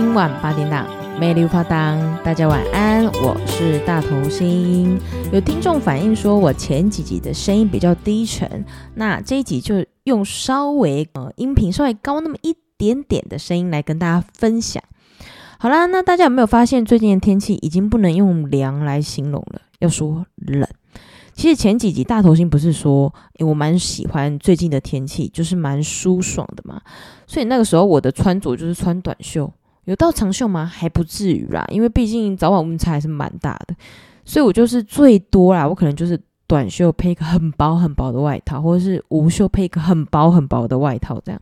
今晚八点档，美丽发档，大家晚安，我是大头星。有听众反映说我前几集的声音比较低沉，那这一集就用稍微呃音频稍微高那么一点点的声音来跟大家分享。好啦，那大家有没有发现最近的天气已经不能用凉来形容了，要说冷。其实前几集大头星不是说，我蛮喜欢最近的天气，就是蛮舒爽的嘛。所以那个时候我的穿着就是穿短袖，有到长袖吗？还不至于啦，因为毕竟早晚温差还是蛮大的。所以我就是最多啦，我可能就是短袖配一个很薄很薄的外套，或者是无袖配一个很薄很薄的外套这样。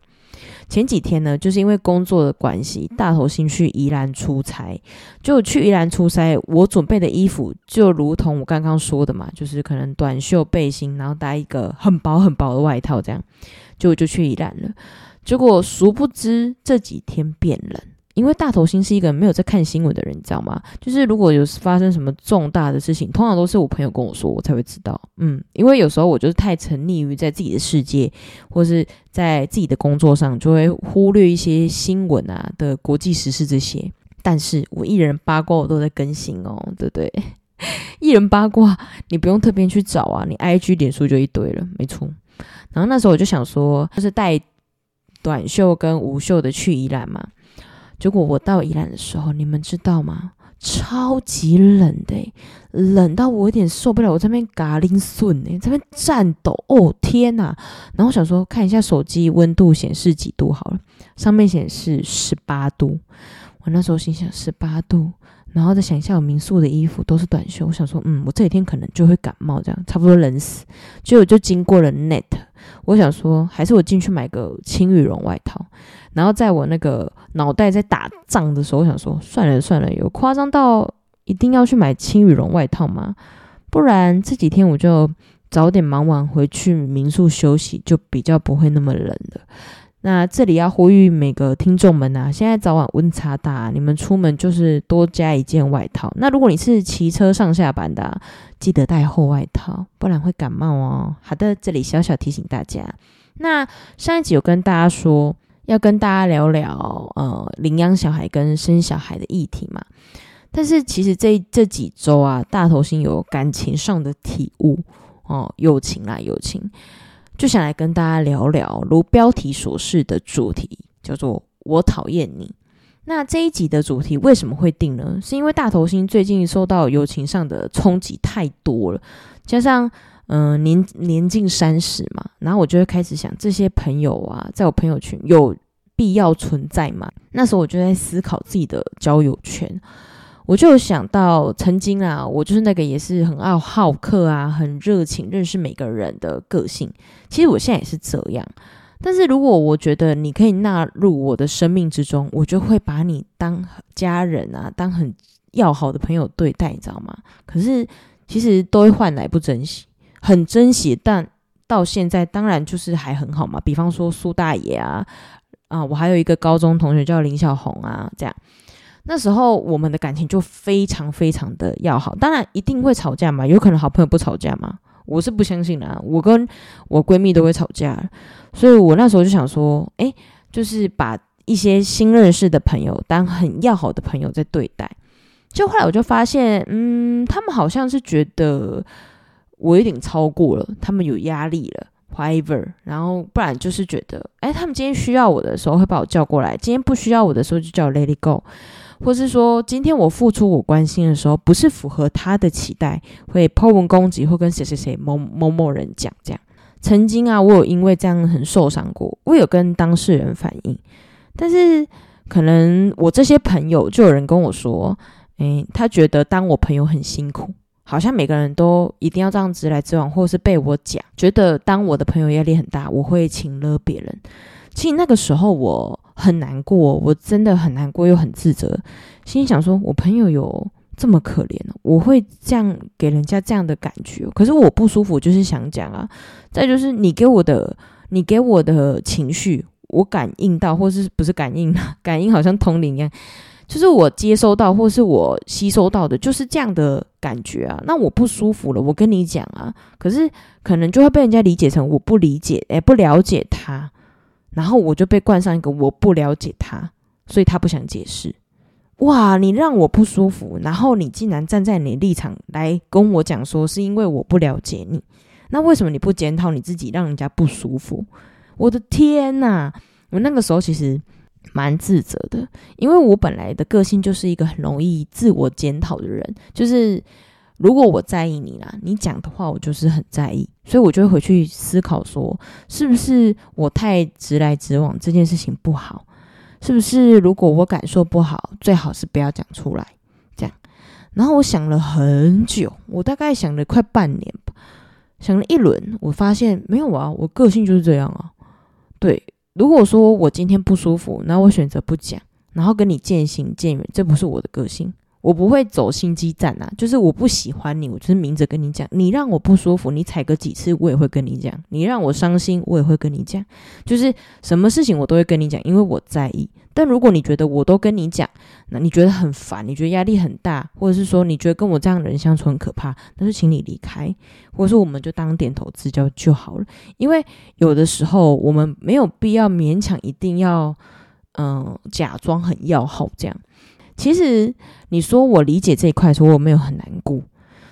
前几天呢，就是因为工作的关系，大头星去宜兰出差。就去宜兰出差，我准备的衣服就如同我刚刚说的嘛，就是可能短袖背心，然后搭一个很薄很薄的外套，这样就就去宜兰了。结果殊不知这几天变冷。因为大头星是一个没有在看新闻的人，你知道吗？就是如果有发生什么重大的事情，通常都是我朋友跟我说，我才会知道。嗯，因为有时候我就是太沉溺于在自己的世界，或是在自己的工作上，就会忽略一些新闻啊的国际时事这些。但是我艺人八卦我都在更新哦，对不对？艺人八卦你不用特别去找啊，你 IG 脸书就一堆了，没错。然后那时候我就想说，就是带短袖跟无袖的去宜兰嘛。结果我到宜兰的时候，你们知道吗？超级冷的，冷到我有点受不了。我在那边嘎铃顺呢，在那边颤抖。哦天呐！然后我想说看一下手机温度显示几度好了，上面显示十八度。我那时候心想十八度，然后再想一下我民宿的衣服都是短袖，我想说嗯，我这几天可能就会感冒，这样差不多冷死。结果就经过了 Net，我想说还是我进去买个轻羽绒外套。然后在我那个脑袋在打仗的时候，我想说算了算了，有夸张到一定要去买轻羽绒外套吗？不然这几天我就早点忙完回去民宿休息，就比较不会那么冷了。那这里要呼吁每个听众们啊，现在早晚温差大，你们出门就是多加一件外套。那如果你是骑车上下班的啊，记得带厚外套，不然会感冒哦。好的，这里小小提醒大家。那上一集有跟大家说。要跟大家聊聊呃领养小孩跟生小孩的议题嘛，但是其实这这几周啊，大头星有感情上的体悟哦，友情啦友情，就想来跟大家聊聊，如标题所示的主题叫做“我讨厌你”。那这一集的主题为什么会定呢？是因为大头星最近受到友情上的冲击太多了，加上。嗯、年年近三十嘛，然后我就会开始想，这些朋友啊，在我朋友圈有必要存在吗？那时候我就在思考自己的交友圈，我就想到曾经啊，我就是那个也是很爱好客啊，很热情，认识每个人的个性。其实我现在也是这样，但是如果我觉得你可以纳入我的生命之中，我就会把你当家人啊，当很要好的朋友对待，你知道吗？可是其实都会换来不珍惜。很珍惜，但到现在当然就是还很好嘛。比方说苏大爷啊，啊，我还有一个高中同学叫林小红啊，这样那时候我们的感情就非常非常的要好。当然一定会吵架嘛，有可能好朋友不吵架嘛？我是不相信的啊。我跟我闺蜜都会吵架，所以我那时候就想说，诶，就是把一些新认识的朋友当很要好的朋友在对待。就后来我就发现，嗯，他们好像是觉得。我有点超过了，他们有压力了 However，然后不然就是觉得，哎，他们今天需要我的时候会把我叫过来，今天不需要我的时候就叫我 let it go，或是说今天我付出我关心的时候不是符合他的期待，会抛文攻击或跟谁谁谁某某某人讲这样。曾经啊，我有因为这样很受伤过，我有跟当事人反映，但是可能我这些朋友就有人跟我说，哎，他觉得当我朋友很辛苦。好像每个人都一定要这样直来直往，或是被我讲，觉得当我的朋友压力很大，我会请了别人。其实那个时候我很难过，我真的很难过又很自责，心想说，我朋友有这么可怜，我会这样给人家这样的感觉。可是我不舒服，就是想讲啊。再就是你给我的，你给我的情绪，我感应到，或是不是感应？感应好像通灵一样。就是我接收到或是我吸收到的，就是这样的感觉啊。那我不舒服了，我跟你讲啊，可是可能就会被人家理解成我不理解，诶，不了解他，然后我就被冠上一个我不了解他，所以他不想解释。哇，你让我不舒服，然后你竟然站在你立场来跟我讲说是因为我不了解你，那为什么你不检讨你自己，让人家不舒服？我的天呐，我那个时候其实蛮自责的，因为我本来的个性就是一个很容易自我检讨的人，就是如果我在意你啦，你讲的话我就是很在意，所以我就会回去思考说，是不是我太直来直往，这件事情不好。是不是如果我感受不好，最好是不要讲出来，这样。然后我想了很久，我大概想了快半年吧，想了一轮，我发现没有啊，我个性就是这样啊。对，如果说我今天不舒服，那我选择不讲，然后跟你渐行渐远，这不是我的个性。我不会走心机战啊，就是我不喜欢你，我就是明着跟你讲。你让我不舒服，你踩个几次，我也会跟你讲。你让我伤心，我也会跟你讲。就是什么事情我都会跟你讲，因为我在意。但如果你觉得我都跟你讲，那你觉得很烦，你觉得压力很大，或者是说你觉得跟我这样的人相处很可怕，那就请你离开，或者说我们就当点头之交就好了。因为有的时候我们没有必要勉强，一定要嗯、假装很要好这样。其实你说我理解这一块，说我没有很难过。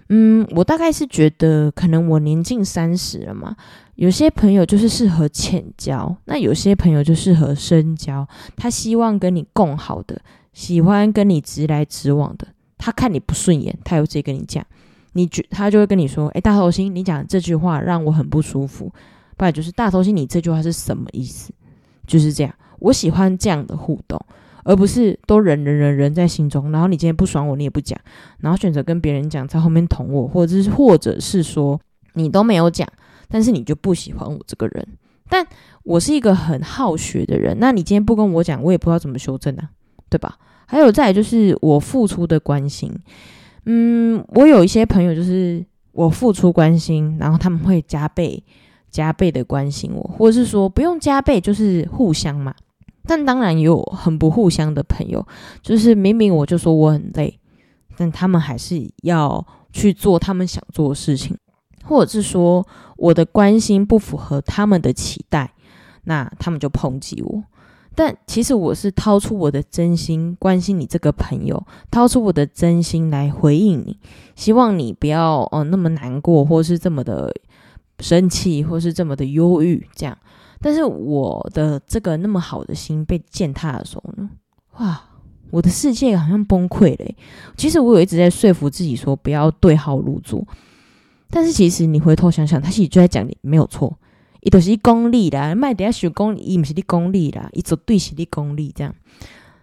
嗯，我大概是觉得，可能我年近三十了嘛，有些朋友就是适合浅交，那有些朋友就适合深交。他希望跟你共好的，喜欢跟你直来直往的。他看你不顺眼，他又直接跟你讲，你觉他就会跟你说：“诶，大头星，你讲这句话让我很不舒服。”不然就是大头星，你这句话是什么意思？就是这样，我喜欢这样的互动。而不是都忍忍忍忍在心中，然后你今天不爽我，你也不讲，然后选择跟别人讲，在后面捅我，或者是或者是说你都没有讲，但是你就不喜欢我这个人。但我是一个很好学的人，那你今天不跟我讲，我也不知道怎么修正啊，对吧？还有再就是我付出的关心，嗯，我有一些朋友就是我付出关心，然后他们会加倍加倍的关心我，或者是说不用加倍，就是互相嘛。但当然有很不互相的朋友，就是明明我就说我很累，但他们还是要去做他们想做的事情，或者是说我的关心不符合他们的期待，那他们就抨击我。但其实我是掏出我的真心关心你这个朋友，掏出我的真心来回应你，希望你不要哦、那么难过，或是这么的生气，或是这么的忧郁，这样。但是我的这个那么好的心被践踏的时候呢，哇，我的世界好像崩溃了。其实我有一直在说服自己说不要对号入座，但是其实你回头想想，他其实就在讲你没有错，伊都是一功利啦，卖点学功利，伊不是你功利啦，伊做对是你功利这样，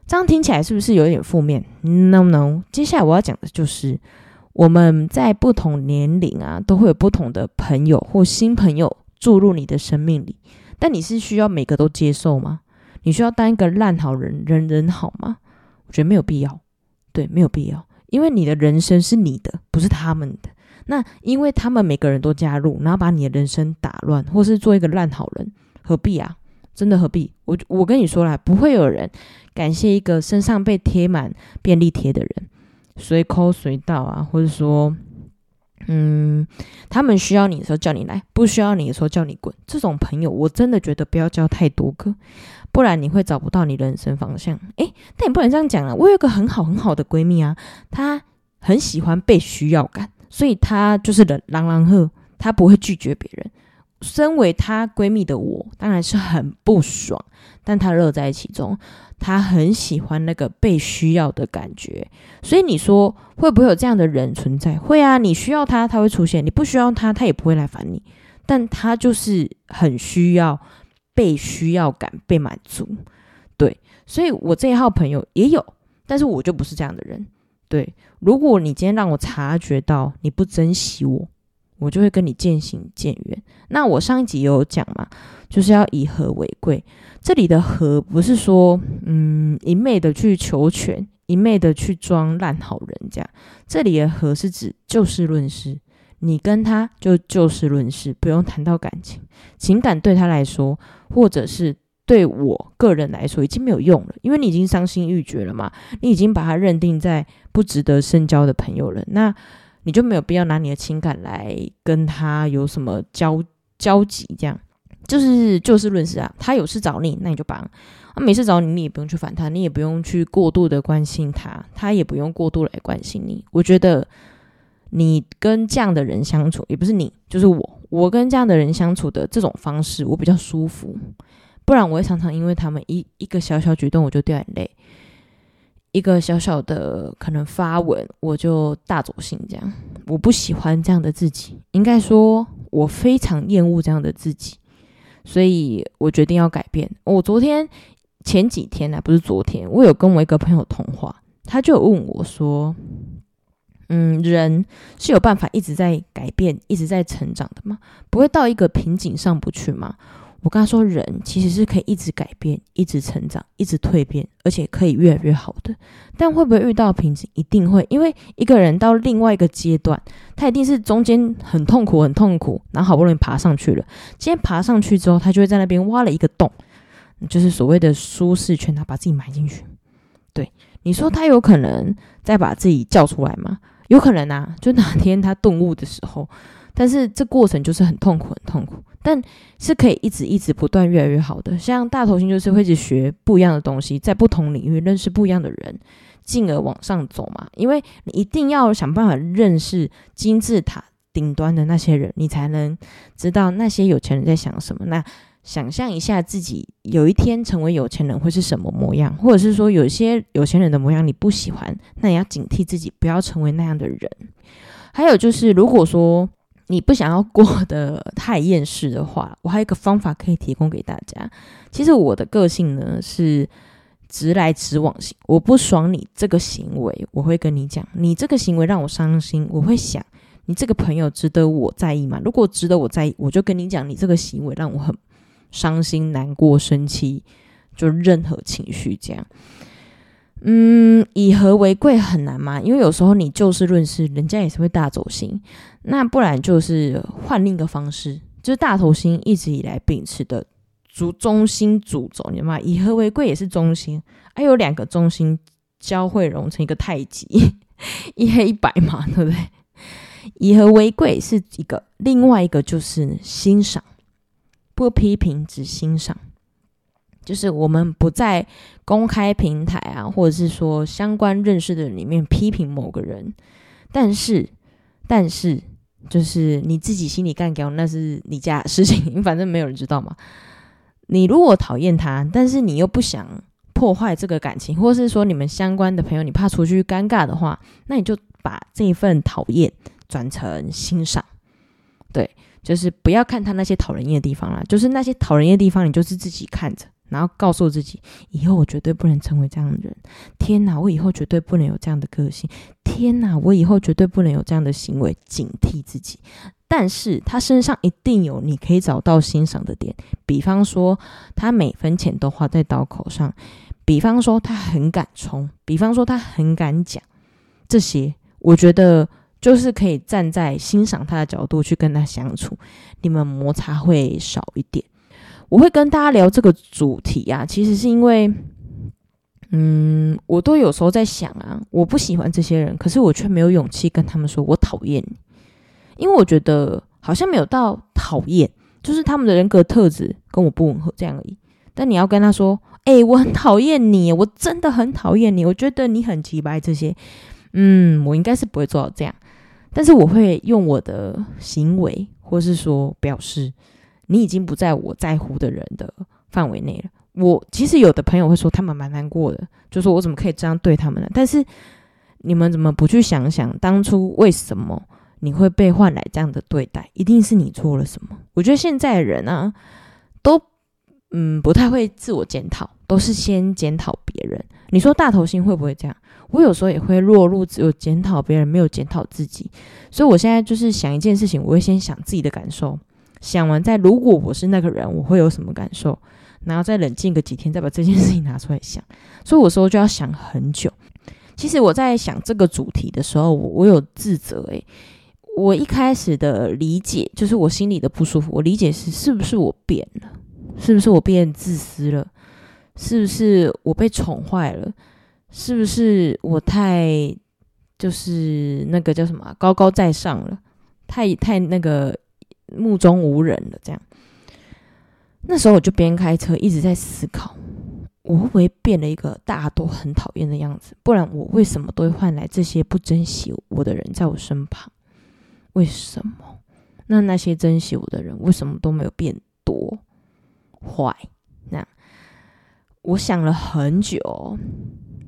这样听起来是不是有点负面？No No，接下来我要讲的就是我们在不同年龄啊，都会有不同的朋友或新朋友注入你的生命里。但你是需要每个都接受吗？你需要当一个烂好人，人人好吗？我觉得没有必要，对，没有必要，因为你的人生是你的，不是他们的。那因为他们每个人都加入，然后把你的人生打乱，或是做一个烂好人，何必啊？真的何必？我我跟你说啦，不会有人感谢一个身上被贴满便利贴的人，随口随到啊，或者说。嗯，他们需要你的时候叫你来，不需要你的时候叫你滚。这种朋友，我真的觉得不要交太多个，不然你会找不到你人生方向。诶，但也不能这样讲啊！我有一个很好很好的闺蜜啊，她很喜欢被需要感，所以她就是人狼狼赫，她不会拒绝别人。身为她闺蜜的我，当然是很不爽，但她乐在其中。她很喜欢那个被需要的感觉，所以你说会不会有这样的人存在？会啊，你需要他，他会出现；你不需要他，他也不会来烦你。但他就是很需要被需要感被满足，对。所以我这一号朋友也有，但是我就不是这样的人。对，如果你今天让我察觉到你不珍惜我，我就会跟你渐行渐远。那我上一集有讲嘛，就是要以和为贵。这里的和不是说，嗯，一昧的去求全，一昧的去装烂好人这样。这里的和是指就事论事，你跟他就就事论事，不用谈到感情，情感对他来说，或者是对我个人来说，已经没有用了，因为你已经伤心欲绝了嘛，你已经把他认定在不值得深交的朋友了，那你就没有必要拿你的情感来跟他有什么交交集这样。就是就事论事啊。他有事找你，那你就帮；他没事找你，你也不用去烦他，你也不用去过度的关心他，他也不用过度来关心你。我觉得你跟这样的人相处，也不是你，就是我，我跟这样的人相处的这种方式，我比较舒服。不然我会常常因为他们一一个小小举动，我就掉眼泪。一个小小的可能发文，我就大走心，这样我不喜欢这样的自己，应该说我非常厌恶这样的自己，所以我决定要改变。我昨天前几天呢、不是昨天，我有跟我一个朋友通话，他就问我说：“嗯，人是有办法一直在改变、一直在成长的吗？不会到一个瓶颈上不去吗？”我跟他说，人其实是可以一直改变、一直成长、一直蜕变，而且可以越来越好的。但会不会遇到瓶颈？一定会，因为一个人到另外一个阶段，他一定是中间很痛苦、很痛苦，然后好不容易爬上去了。今天爬上去之后，他就会在那边挖了一个洞，就是所谓的舒适圈，他把自己埋进去。对，你说他有可能再把自己叫出来吗？有可能啊，就哪天他顿悟的时候。但是这过程就是很痛苦，很痛苦，但是可以一直一直不断越来越好的。像大头星就是会一直学不一样的东西，在不同领域认识不一样的人，进而往上走嘛。因为你一定要想办法认识金字塔顶端的那些人，你才能知道那些有钱人在想什么。那想象一下自己有一天成为有钱人会是什么模样，或者是说有些有钱人的模样你不喜欢，那你要警惕自己不要成为那样的人。还有就是，如果说你不想要过得太厌世的话，我还有一个方法可以提供给大家。其实我的个性呢是直来直往型，我不爽你这个行为，我会跟你讲，你这个行为让我伤心，我会想，你这个朋友值得我在意吗？如果值得我在意，我就跟你讲，你这个行为让我很伤心、难过、生气，就任何情绪这样。嗯，以和为贵很难吗？因为有时候你就事论事，人家也是会大走心。那不然就是换另一个方式，就是大头星一直以来秉持的主中心主轴，你知道吗？以和为贵也是中心，还有两个中心交汇融成一个太极，一黑一白嘛，对不对？以和为贵是一个，另外一个就是欣赏，不批评，只欣赏。就是我们不在公开平台啊，或者是说相关认识的人里面批评某个人，但是，但是，就是你自己心里干掉，那是你家事情，反正没有人知道嘛。你如果讨厌他，但是你又不想破坏这个感情，或是说你们相关的朋友，你怕出去尴尬的话，那你就把这一份讨厌转成欣赏，对，就是不要看他那些讨人厌的地方啦，就是那些讨人厌的地方，你就是自己看着。然后告诉自己，以后我绝对不能成为这样的人。天哪，我以后绝对不能有这样的个性。天哪，我以后绝对不能有这样的行为。警惕自己。但是他身上一定有你可以找到欣赏的点，比方说他每分钱都花在刀口上，比方说他很敢冲，比方说他很敢讲。这些我觉得就是可以站在欣赏他的角度去跟他相处，你们摩擦会少一点。我会跟大家聊这个主题啊，其实是因为，嗯，我都有时候在想啊，我不喜欢这些人，可是我却没有勇气跟他们说我讨厌，因为我觉得好像没有到讨厌，就是他们的人格特质跟我不吻合这样而已。但你要跟他说，诶，我很讨厌你，我真的很讨厌你，我觉得你很奇怪这些，嗯，我应该是不会做到这样，但是我会用我的行为，或是说表示。你已经不在我在乎的人的范围内了。我其实有的朋友会说他们蛮难过的，就说我怎么可以这样对他们呢？但是你们怎么不去想想当初为什么你会被换来这样的对待？一定是你做了什么？我觉得现在的人啊，都嗯不太会自我检讨，都是先检讨别人。你说大头星会不会这样？我有时候也会落入只有检讨别人，没有检讨自己。所以我现在就是想一件事情，我会先想自己的感受。想完再，如果我是那个人，我会有什么感受？然后再冷静个几天，再把这件事情拿出来想。所以我说就要想很久。其实我在想这个主题的时候，我我有自责诶，我一开始的理解就是我心里的不舒服。我理解是是不是我变了？是不是我变自私了？是不是我被宠坏了？是不是我太就是那个叫什么高高在上了？太太那个。目中无人了，这样，那时候我就边开车一直在思考，我会不会变了一个大家都很讨厌的样子？不然我为什么都会换来这些不珍惜我的人在我身旁？为什么？那那些珍惜我的人为什么都没有变多坏？那我想了很久，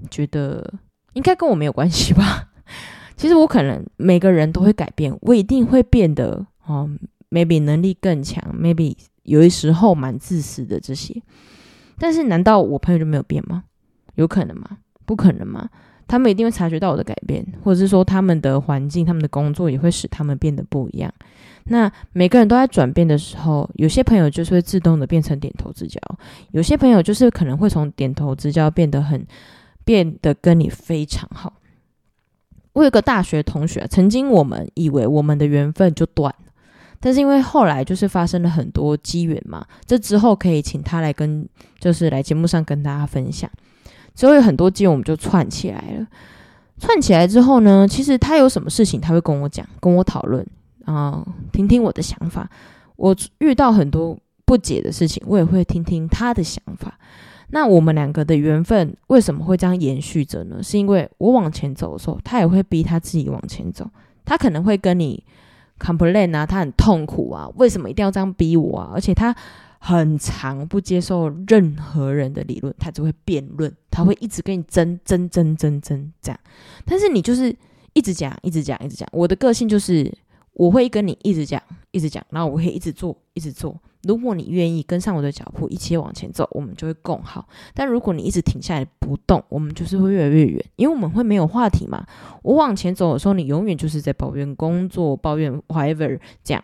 觉得应该跟我没有关系吧。其实我可能每个人都会改变，我一定会变得嗯，maybe 能力更强，maybe 有的时候蛮自私的这些。但是难道我朋友就没有变吗？有可能吗？不可能吗？他们一定会察觉到我的改变，或者是说他们的环境、他们的工作也会使他们变得不一样。那每个人都在转变的时候，有些朋友就是会自动的变成点头之交，有些朋友就是可能会从点头之交变得很变得跟你非常好。我有个大学同学，曾经我们以为我们的缘分就断了，但是因为后来就是发生了很多机缘嘛，这之后可以请他来跟，就是来节目上跟大家分享。之后有很多机缘，我们就串起来了。串起来之后呢，其实他有什么事情，他会跟我讲，跟我讨论啊，听听我的想法。我遇到很多不解的事情，我也会听听他的想法。那我们两个的缘分为什么会这样延续着呢？是因为我往前走的时候，他也会逼他自己往前走。他可能会跟你 complain 啊，他很痛苦啊，为什么一定要这样逼我啊？而且他很常不接受任何人的理论，他只会辩论，他会一直跟你争争争争争这样。但是你就是一直讲，一直讲，一直讲。我的个性就是我会跟你一直讲，一直讲，然后我会一直做，一直做。如果你愿意跟上我的脚步，一起往前走，我们就会更好。但如果你一直停下来不动，我们就是会越来越远，因为我们会没有话题嘛。我往前走的时候，你永远就是在抱怨工作、抱怨 whatever 这样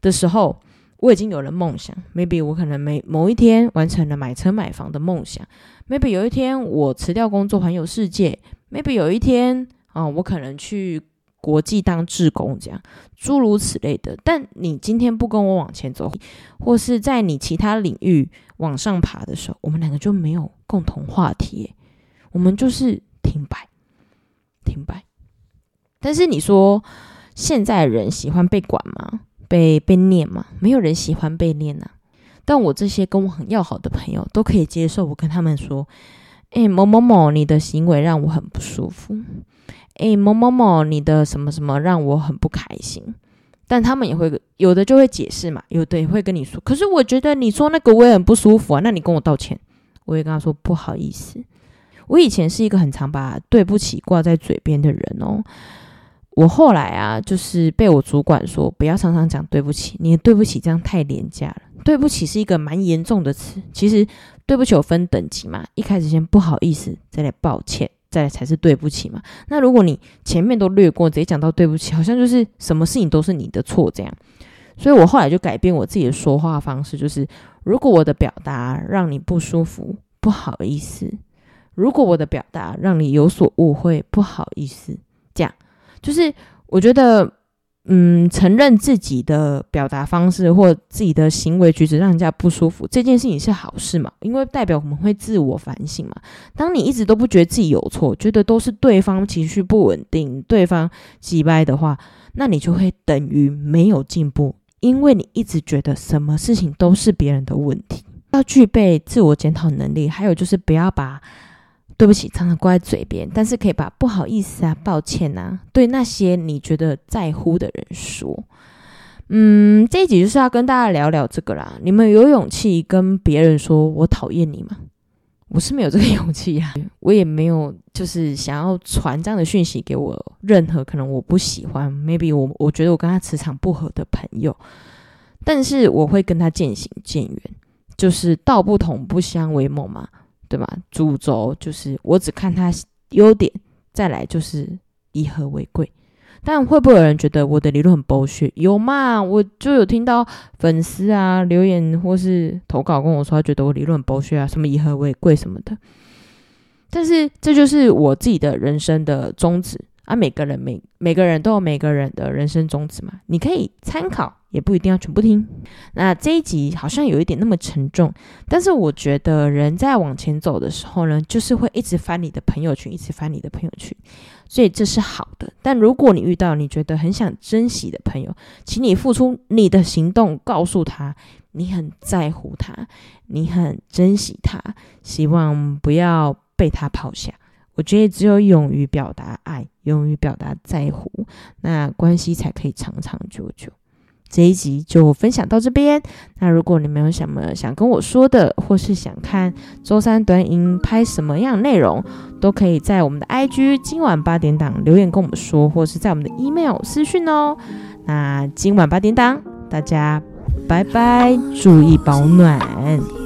的时候，我已经有了梦想。Maybe 我可能每某一天完成了买车买房的梦想。Maybe 有一天我辞掉工作环游世界。Maybe 有一天啊、我可能去。国际当志工这样，诸如此类的。但你今天不跟我往前走，或是在你其他领域往上爬的时候，我们两个就没有共同话题，我们就是停摆，停摆。但是你说现在人喜欢被管吗？被被念吗？没有人喜欢被念呐、啊。但我这些跟我很要好的朋友都可以接受，我跟他们说：“诶，某某某，你的行为让我很不舒服。”诶，某某某，你的什么什么让我很不开心，但他们也会有的就会解释嘛，有的也会跟你说。可是我觉得你说那个我也很不舒服啊，那你跟我道歉，我也跟他说不好意思。我以前是一个很常把对不起挂在嘴边的人哦，我后来啊，就是被我主管说不要常常讲对不起，你的对不起这样太廉价了。对不起是一个蛮严重的词，其实对不起有分等级嘛，一开始先不好意思，再来抱歉。再才是对不起嘛。那如果你前面都略过，直接讲到对不起，好像就是什么事情都是你的错这样。所以我后来就改变我自己的说话方式，就是如果我的表达让你不舒服，不好意思；如果我的表达让你有所误会，不好意思。这样就是我觉得。嗯，承认自己的表达方式或自己的行为举止让人家不舒服，这件事情是好事嘛？因为代表我们会自我反省嘛。当你一直都不觉得自己有错，觉得都是对方情绪不稳定、对方机掰的话，那你就会等于没有进步，因为你一直觉得什么事情都是别人的问题。要具备自我检讨能力，还有就是不要把。对不起，常常挂在嘴边，但是可以把不好意思啊、抱歉啊，对那些你觉得在乎的人说。嗯，这一集就是要跟大家聊聊这个啦。你们有勇气跟别人说我讨厌你吗？我是没有这个勇气呀、啊，我也没有就是想要传这样的讯息给我任何可能我不喜欢，maybe 我我觉得我跟他磁场不合的朋友，但是我会跟他渐行渐远，就是道不同不相为谋嘛。对吧？主轴就是我只看他优点，再来就是以和为贵。但会不会有人觉得我的理论很剥削？有嘛？我就有听到粉丝啊留言或是投稿跟我说，他觉得我理论很剥削啊，什么以和为贵什么的。但是这就是我自己的人生的宗旨啊。每个人每每个人都有每个人的人生宗旨嘛，你可以参考。也不一定要全部听。那这一集好像有一点那么沉重，但是我觉得人在往前走的时候呢，就是会一直翻你的朋友圈，一直翻你的朋友圈，所以这是好的。但如果你遇到你觉得很想珍惜的朋友，请你付出你的行动，告诉他你很在乎他，你很珍惜他，希望不要被他抛下。我觉得只有勇于表达爱，勇于表达在乎，那关系才可以长长久久。这一集就分享到这边。那如果你们有什么想跟我说的，或是想看周三短影拍什么样的内容，都可以在我们的 IG 今晚八点档留言跟我们说，或是在我们的 email 私讯哦。那今晚八点档，大家拜拜，注意保暖。